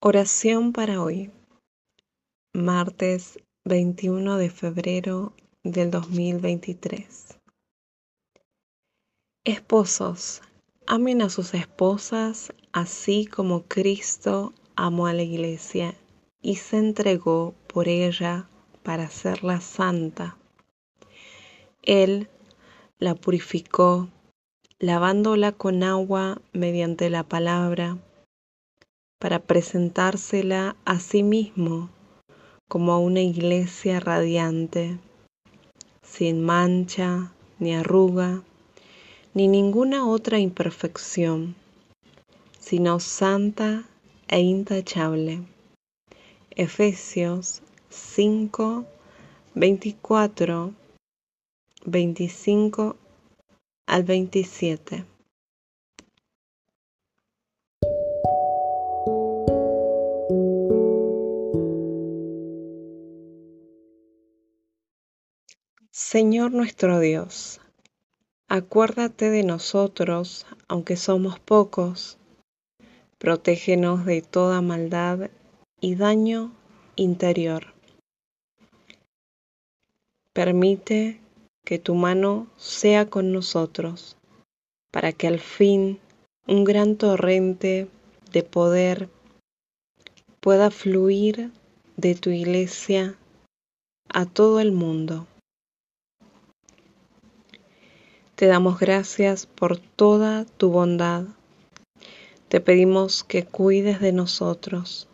Oración para hoy, martes 21 de febrero del 2023. Esposos, amen a sus esposas así como Cristo amó a la iglesia y se entregó por ella para hacerla santa. Él la purificó, lavándola con agua mediante la palabra para presentársela a sí mismo como a una iglesia radiante, sin mancha, ni arruga, ni ninguna otra imperfección, sino santa e intachable. Efesios 5, 24, 25 al 27. Señor nuestro Dios, acuérdate de nosotros, aunque somos pocos, protégenos de toda maldad y daño interior. Permite que tu mano sea con nosotros, para que al fin un gran torrente de poder pueda fluir de tu iglesia a todo el mundo. Te damos gracias por toda tu bondad. Te pedimos que cuides de nosotros.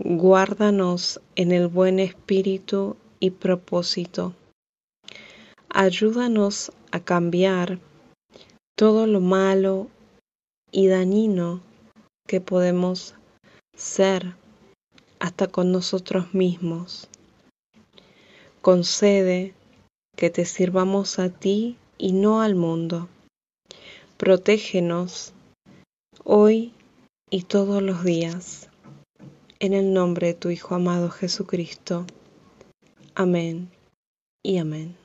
Guárdanos en el buen espíritu y propósito. Ayúdanos a cambiar todo lo malo y dañino que podemos ser hasta con nosotros mismos. Concede que te sirvamos a ti y no al mundo. Protégenos hoy y todos los días. En el nombre de tu Hijo amado Jesucristo. Amén y amén.